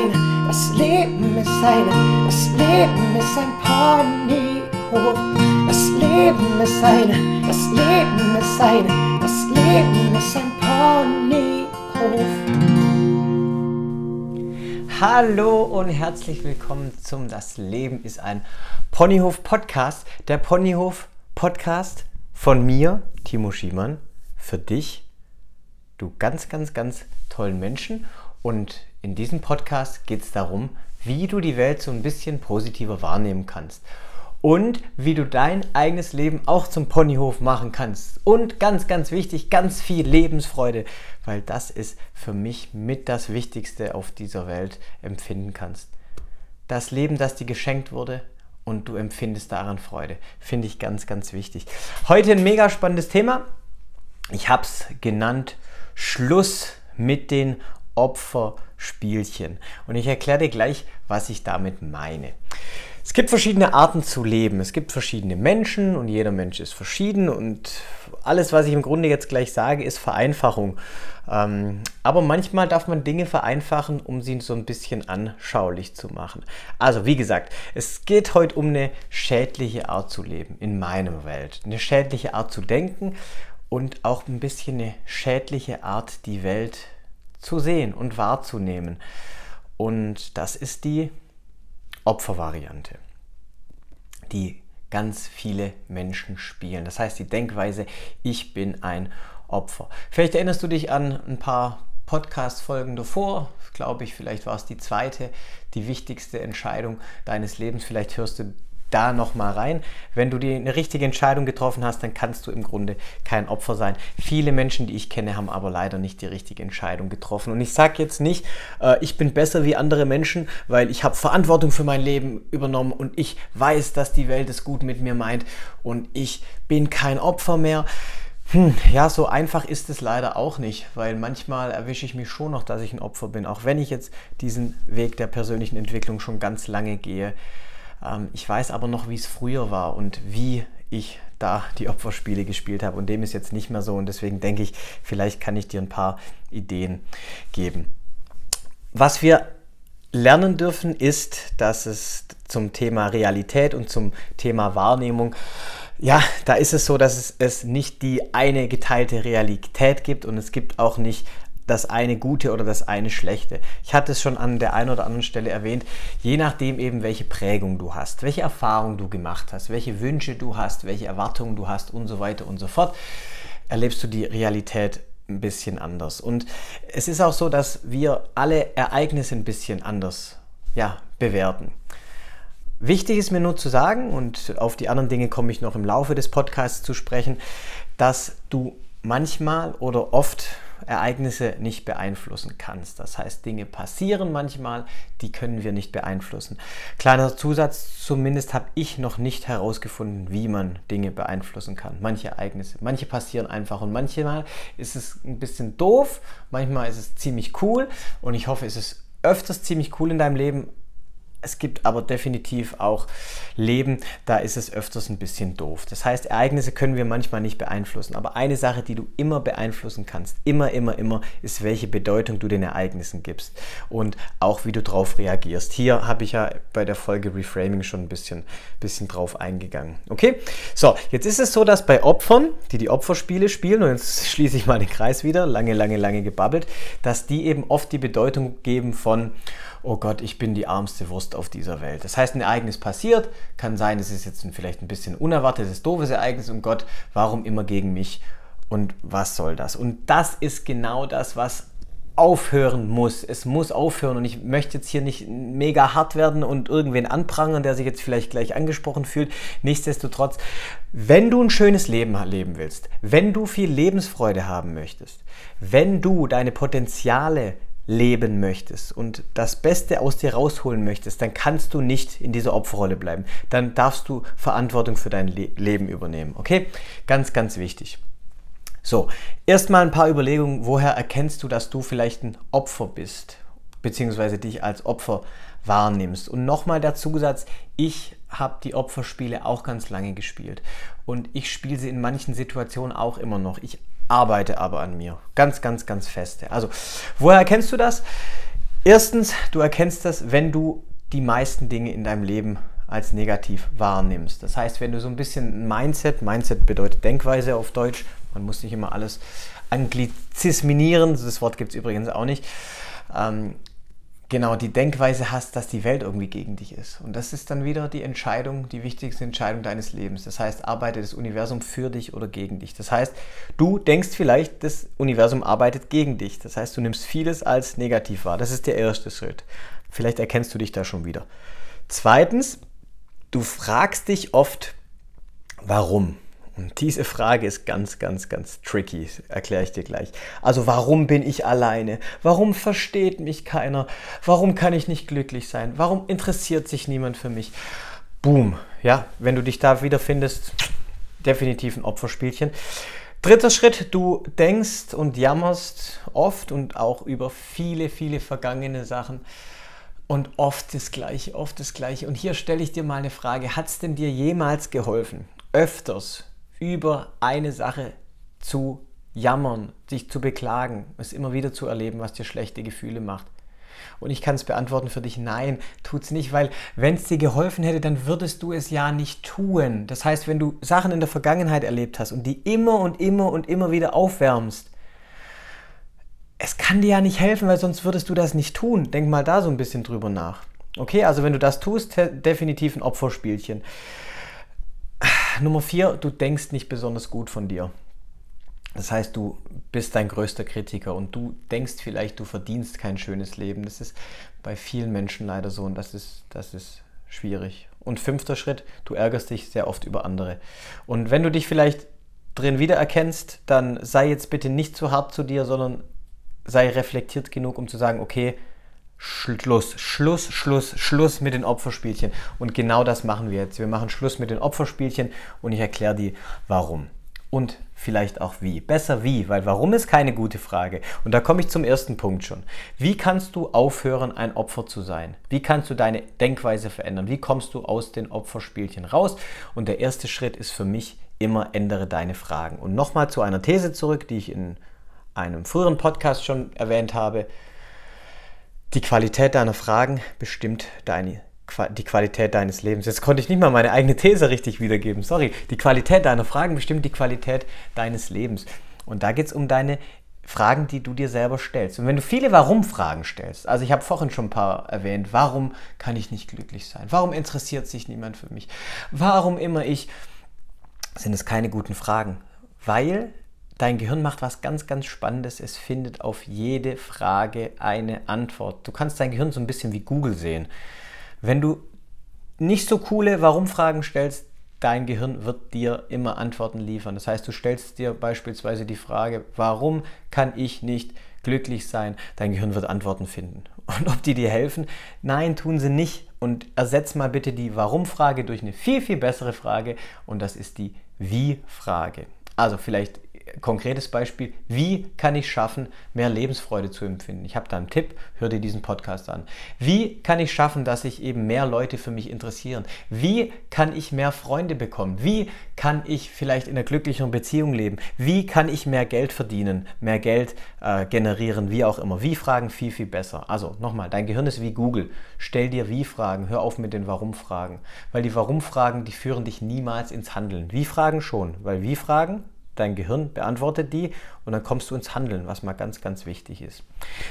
eine, das Leben ist eine, das Leben ist ein Ponyhof. Das Leben ist eine, das Leben ist eine, das Leben ist ein Ponyhof. Hallo und herzlich willkommen zum Das Leben ist ein Ponyhof Podcast. Der Ponyhof Podcast von mir, Timo Schiemann, für dich, du ganz, ganz, ganz tollen Menschen. Und in diesem Podcast geht es darum, wie du die Welt so ein bisschen positiver wahrnehmen kannst. Und wie du dein eigenes Leben auch zum Ponyhof machen kannst. Und ganz, ganz wichtig, ganz viel Lebensfreude, weil das ist für mich mit das Wichtigste auf dieser Welt empfinden kannst. Das Leben, das dir geschenkt wurde und du empfindest daran Freude. Finde ich ganz, ganz wichtig. Heute ein mega spannendes Thema. Ich habe es genannt, Schluss mit den Opferspielchen. Und ich erkläre dir gleich, was ich damit meine. Es gibt verschiedene Arten zu leben. Es gibt verschiedene Menschen und jeder Mensch ist verschieden. Und alles, was ich im Grunde jetzt gleich sage, ist Vereinfachung. Ähm, aber manchmal darf man Dinge vereinfachen, um sie so ein bisschen anschaulich zu machen. Also, wie gesagt, es geht heute um eine schädliche Art zu leben in meiner Welt. Eine schädliche Art zu denken und auch ein bisschen eine schädliche Art, die Welt zu sehen und wahrzunehmen. Und das ist die Opfervariante, die ganz viele Menschen spielen. Das heißt, die Denkweise, ich bin ein Opfer. Vielleicht erinnerst du dich an ein paar Podcast-Folgen davor, glaube ich, vielleicht war es die zweite, die wichtigste Entscheidung deines Lebens. Vielleicht hörst du da nochmal rein. Wenn du die, eine richtige Entscheidung getroffen hast, dann kannst du im Grunde kein Opfer sein. Viele Menschen, die ich kenne, haben aber leider nicht die richtige Entscheidung getroffen. Und ich sage jetzt nicht, äh, ich bin besser wie andere Menschen, weil ich habe Verantwortung für mein Leben übernommen und ich weiß, dass die Welt es gut mit mir meint und ich bin kein Opfer mehr. Hm, ja, so einfach ist es leider auch nicht, weil manchmal erwische ich mich schon noch, dass ich ein Opfer bin, auch wenn ich jetzt diesen Weg der persönlichen Entwicklung schon ganz lange gehe. Ähm, ich weiß aber noch, wie es früher war und wie ich da die Opferspiele gespielt habe. Und dem ist jetzt nicht mehr so. Und deswegen denke ich, vielleicht kann ich dir ein paar Ideen geben. Was wir lernen dürfen, ist, dass es zum Thema Realität und zum Thema Wahrnehmung ja, da ist es so, dass es, es nicht die eine geteilte Realität gibt und es gibt auch nicht das eine Gute oder das eine Schlechte. Ich hatte es schon an der einen oder anderen Stelle erwähnt, je nachdem eben, welche Prägung du hast, welche Erfahrung du gemacht hast, welche Wünsche du hast, welche Erwartungen du hast und so weiter und so fort, erlebst du die Realität ein bisschen anders. Und es ist auch so, dass wir alle Ereignisse ein bisschen anders ja, bewerten. Wichtig ist mir nur zu sagen, und auf die anderen Dinge komme ich noch im Laufe des Podcasts zu sprechen, dass du manchmal oder oft Ereignisse nicht beeinflussen kannst. Das heißt, Dinge passieren manchmal, die können wir nicht beeinflussen. Kleiner Zusatz, zumindest habe ich noch nicht herausgefunden, wie man Dinge beeinflussen kann. Manche Ereignisse, manche passieren einfach und manchmal ist es ein bisschen doof, manchmal ist es ziemlich cool und ich hoffe, es ist öfters ziemlich cool in deinem Leben, es gibt aber definitiv auch Leben, da ist es öfters ein bisschen doof. Das heißt, Ereignisse können wir manchmal nicht beeinflussen. Aber eine Sache, die du immer beeinflussen kannst, immer, immer, immer, ist, welche Bedeutung du den Ereignissen gibst und auch wie du darauf reagierst. Hier habe ich ja bei der Folge Reframing schon ein bisschen, bisschen drauf eingegangen. Okay? So, jetzt ist es so, dass bei Opfern, die die Opferspiele spielen, und jetzt schließe ich mal den Kreis wieder, lange, lange, lange gebabbelt, dass die eben oft die Bedeutung geben von, oh Gott, ich bin die armste Wurst auf dieser Welt. Das heißt, ein Ereignis passiert, kann sein, es ist jetzt ein, vielleicht ein bisschen unerwartetes, doofes Ereignis und Gott, warum immer gegen mich und was soll das? Und das ist genau das, was aufhören muss. Es muss aufhören und ich möchte jetzt hier nicht mega hart werden und irgendwen anprangern, der sich jetzt vielleicht gleich angesprochen fühlt. Nichtsdestotrotz, wenn du ein schönes Leben leben willst, wenn du viel Lebensfreude haben möchtest, wenn du deine Potenziale leben möchtest und das Beste aus dir rausholen möchtest, dann kannst du nicht in dieser Opferrolle bleiben. Dann darfst du Verantwortung für dein Le Leben übernehmen. Okay? Ganz, ganz wichtig. So, erstmal ein paar Überlegungen. Woher erkennst du, dass du vielleicht ein Opfer bist, beziehungsweise dich als Opfer wahrnimmst? Und nochmal der Zusatz, ich habe die Opferspiele auch ganz lange gespielt und ich spiele sie in manchen Situationen auch immer noch. Ich arbeite aber an mir. Ganz, ganz, ganz feste. Also, woher kennst du das? Erstens, du erkennst das, wenn du die meisten Dinge in deinem Leben als negativ wahrnimmst. Das heißt, wenn du so ein bisschen Mindset, Mindset bedeutet Denkweise auf Deutsch, man muss nicht immer alles anglizisminieren, das Wort gibt es übrigens auch nicht, ähm, genau die Denkweise hast, dass die Welt irgendwie gegen dich ist. Und das ist dann wieder die Entscheidung, die wichtigste Entscheidung deines Lebens. Das heißt, arbeitet das Universum für dich oder gegen dich. Das heißt, du denkst vielleicht, das Universum arbeitet gegen dich. Das heißt, du nimmst vieles als negativ wahr. Das ist der erste Schritt. Vielleicht erkennst du dich da schon wieder. Zweitens, du fragst dich oft, warum? Diese Frage ist ganz, ganz, ganz tricky, erkläre ich dir gleich. Also warum bin ich alleine? Warum versteht mich keiner? Warum kann ich nicht glücklich sein? Warum interessiert sich niemand für mich? Boom, ja, wenn du dich da wiederfindest, definitiv ein Opferspielchen. Dritter Schritt, du denkst und jammerst oft und auch über viele, viele vergangene Sachen und oft das Gleiche, oft das Gleiche. Und hier stelle ich dir mal eine Frage, hat es denn dir jemals geholfen, öfters über eine Sache zu jammern, dich zu beklagen, es immer wieder zu erleben, was dir schlechte Gefühle macht. Und ich kann es beantworten für dich, nein, tut's nicht, weil wenn es dir geholfen hätte, dann würdest du es ja nicht tun. Das heißt, wenn du Sachen in der Vergangenheit erlebt hast und die immer und immer und immer wieder aufwärmst, es kann dir ja nicht helfen, weil sonst würdest du das nicht tun. Denk mal da so ein bisschen drüber nach. Okay, also wenn du das tust, definitiv ein Opferspielchen. Nummer vier, du denkst nicht besonders gut von dir. Das heißt, du bist dein größter Kritiker und du denkst vielleicht, du verdienst kein schönes Leben. Das ist bei vielen Menschen leider so und das ist, das ist schwierig. Und fünfter Schritt, du ärgerst dich sehr oft über andere. Und wenn du dich vielleicht drin wiedererkennst, dann sei jetzt bitte nicht zu hart zu dir, sondern sei reflektiert genug, um zu sagen, okay, Schluss, Schluss, Schluss, Schluss mit den Opferspielchen. Und genau das machen wir jetzt. Wir machen Schluss mit den Opferspielchen und ich erkläre dir, warum. Und vielleicht auch wie. Besser wie, weil warum ist keine gute Frage. Und da komme ich zum ersten Punkt schon. Wie kannst du aufhören, ein Opfer zu sein? Wie kannst du deine Denkweise verändern? Wie kommst du aus den Opferspielchen raus? Und der erste Schritt ist für mich immer ändere deine Fragen. Und nochmal zu einer These zurück, die ich in einem früheren Podcast schon erwähnt habe. Die Qualität deiner Fragen bestimmt deine, die Qualität deines Lebens. Jetzt konnte ich nicht mal meine eigene These richtig wiedergeben. Sorry. Die Qualität deiner Fragen bestimmt die Qualität deines Lebens. Und da geht es um deine Fragen, die du dir selber stellst. Und wenn du viele Warum-Fragen stellst, also ich habe vorhin schon ein paar erwähnt, warum kann ich nicht glücklich sein? Warum interessiert sich niemand für mich? Warum immer ich? Sind es keine guten Fragen, weil Dein Gehirn macht was ganz, ganz Spannendes. Es findet auf jede Frage eine Antwort. Du kannst dein Gehirn so ein bisschen wie Google sehen. Wenn du nicht so coole Warum-Fragen stellst, dein Gehirn wird dir immer Antworten liefern. Das heißt, du stellst dir beispielsweise die Frage, warum kann ich nicht glücklich sein? Dein Gehirn wird Antworten finden. Und ob die dir helfen? Nein, tun sie nicht. Und ersetz mal bitte die Warum-Frage durch eine viel, viel bessere Frage. Und das ist die Wie-Frage. Also vielleicht konkretes Beispiel, wie kann ich schaffen, mehr Lebensfreude zu empfinden? Ich habe da einen Tipp, hör dir diesen Podcast an. Wie kann ich schaffen, dass sich eben mehr Leute für mich interessieren? Wie kann ich mehr Freunde bekommen? Wie kann ich vielleicht in einer glücklicheren Beziehung leben? Wie kann ich mehr Geld verdienen, mehr Geld äh, generieren, wie auch immer? Wie-Fragen viel, viel besser. Also nochmal, dein Gehirn ist wie Google. Stell dir Wie-Fragen, hör auf mit den Warum-Fragen. Weil die Warum-Fragen, die führen dich niemals ins Handeln. Wie-Fragen schon, weil Wie-Fragen dein Gehirn beantwortet die und dann kommst du ins Handeln, was mal ganz, ganz wichtig ist.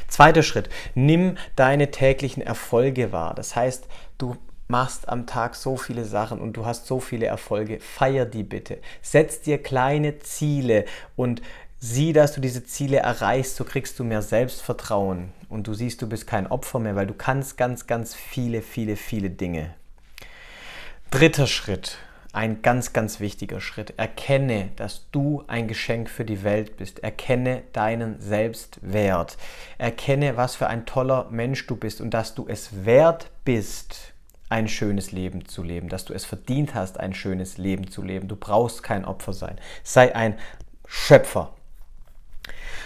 Zweiter Schritt, nimm deine täglichen Erfolge wahr. Das heißt, du machst am Tag so viele Sachen und du hast so viele Erfolge. Feier die bitte. Setz dir kleine Ziele und sieh, dass du diese Ziele erreichst. So kriegst du mehr Selbstvertrauen und du siehst, du bist kein Opfer mehr, weil du kannst ganz, ganz viele, viele, viele Dinge. Dritter Schritt, ein ganz, ganz wichtiger Schritt. Erkenne, dass du ein Geschenk für die Welt bist. Erkenne deinen Selbstwert. Erkenne, was für ein toller Mensch du bist und dass du es wert bist, ein schönes Leben zu leben, dass du es verdient hast, ein schönes Leben zu leben. Du brauchst kein Opfer sein. Sei ein Schöpfer.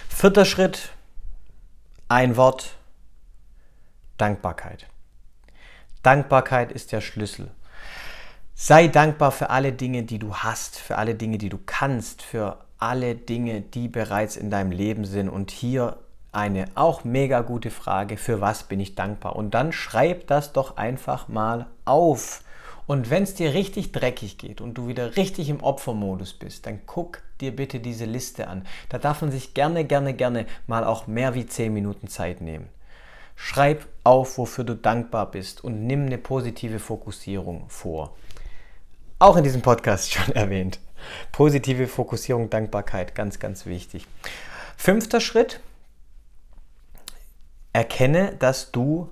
Vierter Schritt, ein Wort, Dankbarkeit. Dankbarkeit ist der Schlüssel. Sei dankbar für alle Dinge, die du hast, für alle Dinge, die du kannst, für alle Dinge, die bereits in deinem Leben sind. Und hier eine auch mega gute Frage, für was bin ich dankbar? Und dann schreib das doch einfach mal auf. Und wenn es dir richtig dreckig geht und du wieder richtig im Opfermodus bist, dann guck dir bitte diese Liste an. Da darf man sich gerne, gerne, gerne mal auch mehr wie 10 Minuten Zeit nehmen. Schreib auf, wofür du dankbar bist und nimm eine positive Fokussierung vor. Auch in diesem Podcast schon erwähnt. Positive Fokussierung, Dankbarkeit, ganz, ganz wichtig. Fünfter Schritt. Erkenne, dass du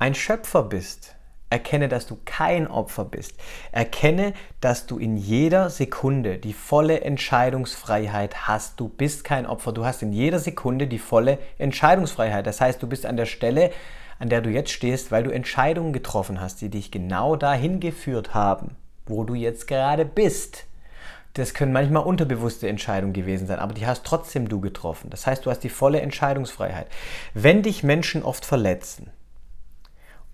ein Schöpfer bist. Erkenne, dass du kein Opfer bist. Erkenne, dass du in jeder Sekunde die volle Entscheidungsfreiheit hast. Du bist kein Opfer. Du hast in jeder Sekunde die volle Entscheidungsfreiheit. Das heißt, du bist an der Stelle, an der du jetzt stehst, weil du Entscheidungen getroffen hast, die dich genau dahin geführt haben, wo du jetzt gerade bist. Das können manchmal unterbewusste Entscheidungen gewesen sein, aber die hast trotzdem du getroffen. Das heißt, du hast die volle Entscheidungsfreiheit. Wenn dich Menschen oft verletzen,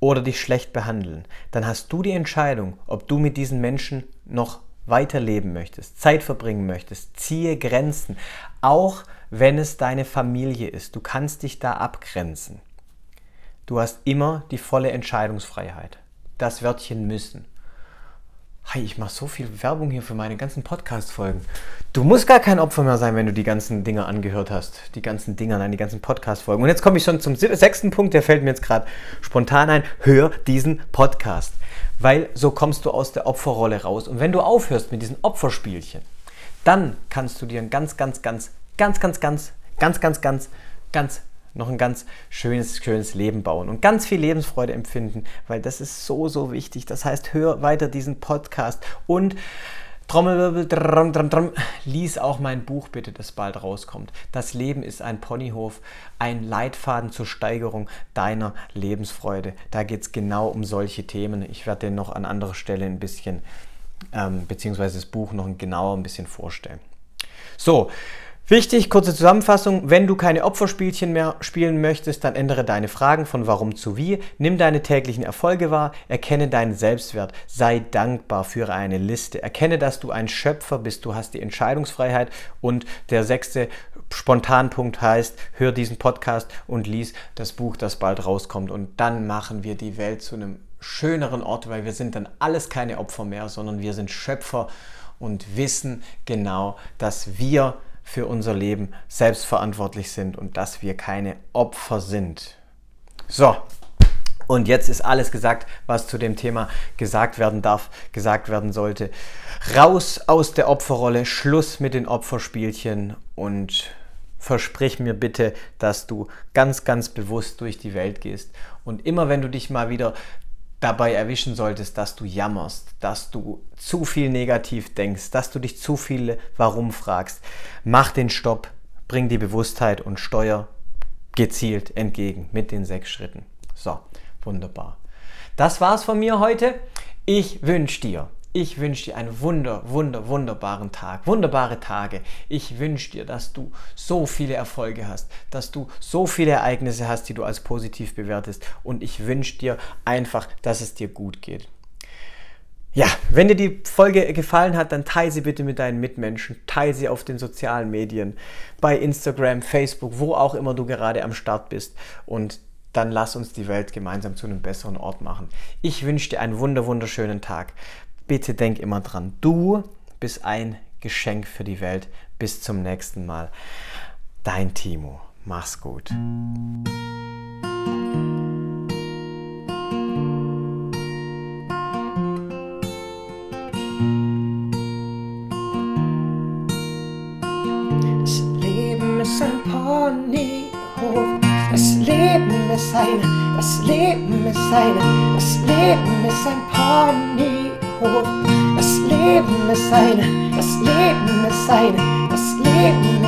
oder dich schlecht behandeln, dann hast du die Entscheidung, ob du mit diesen Menschen noch weiterleben möchtest, Zeit verbringen möchtest, ziehe Grenzen, auch wenn es deine Familie ist. Du kannst dich da abgrenzen. Du hast immer die volle Entscheidungsfreiheit. Das Wörtchen müssen. Hey, ich mache so viel Werbung hier für meine ganzen Podcast-Folgen. Du musst gar kein Opfer mehr sein, wenn du die ganzen Dinger angehört hast. Die ganzen Dinger, nein, die ganzen Podcast-Folgen. Und jetzt komme ich schon zum sechsten Punkt, der fällt mir jetzt gerade spontan ein. Hör diesen Podcast. Weil so kommst du aus der Opferrolle raus. Und wenn du aufhörst mit diesen Opferspielchen, dann kannst du dir ein ganz, ganz, ganz, ganz, ganz, ganz, ganz, ganz, ganz, ganz noch ein ganz schönes, schönes Leben bauen und ganz viel Lebensfreude empfinden, weil das ist so, so wichtig. Das heißt, hör weiter diesen Podcast und Trommelwirbel, drum, drum, drum, lies auch mein Buch bitte, das bald rauskommt. Das Leben ist ein Ponyhof, ein Leitfaden zur Steigerung deiner Lebensfreude. Da geht es genau um solche Themen. Ich werde den noch an anderer Stelle ein bisschen, ähm, beziehungsweise das Buch noch genauer ein bisschen vorstellen. So, Wichtig, kurze Zusammenfassung, wenn du keine Opferspielchen mehr spielen möchtest, dann ändere deine Fragen von warum zu wie, nimm deine täglichen Erfolge wahr, erkenne deinen Selbstwert, sei dankbar, führe eine Liste, erkenne, dass du ein Schöpfer bist, du hast die Entscheidungsfreiheit. Und der sechste Spontanpunkt heißt, hör diesen Podcast und lies das Buch, das bald rauskommt. Und dann machen wir die Welt zu einem schöneren Ort, weil wir sind dann alles keine Opfer mehr, sondern wir sind Schöpfer und wissen genau, dass wir für unser Leben selbstverantwortlich sind und dass wir keine Opfer sind. So, und jetzt ist alles gesagt, was zu dem Thema gesagt werden darf, gesagt werden sollte. Raus aus der Opferrolle, Schluss mit den Opferspielchen und versprich mir bitte, dass du ganz, ganz bewusst durch die Welt gehst. Und immer wenn du dich mal wieder dabei erwischen solltest, dass du jammerst, dass du zu viel negativ denkst, dass du dich zu viel warum fragst, mach den Stopp, bring die Bewusstheit und steuer gezielt entgegen mit den sechs Schritten. So, wunderbar. Das war's von mir heute. Ich wünsche dir ich wünsche dir einen wunder, wunder, wunderbaren Tag, wunderbare Tage. Ich wünsche dir, dass du so viele Erfolge hast, dass du so viele Ereignisse hast, die du als positiv bewertest. Und ich wünsche dir einfach, dass es dir gut geht. Ja, wenn dir die Folge gefallen hat, dann teile sie bitte mit deinen Mitmenschen, teile sie auf den sozialen Medien, bei Instagram, Facebook, wo auch immer du gerade am Start bist und dann lass uns die Welt gemeinsam zu einem besseren Ort machen. Ich wünsche dir einen wunder wunderschönen Tag bitte denk immer dran, du bist ein Geschenk für die Welt. Bis zum nächsten Mal. Dein Timo. Mach's gut. Das Leben ist ein Ponyhof. Das Leben ist ein, das Leben ist ein, das Leben ist ein Ponyhof. Hof. Das Leben ist eine, das Leben ist eine, das Leben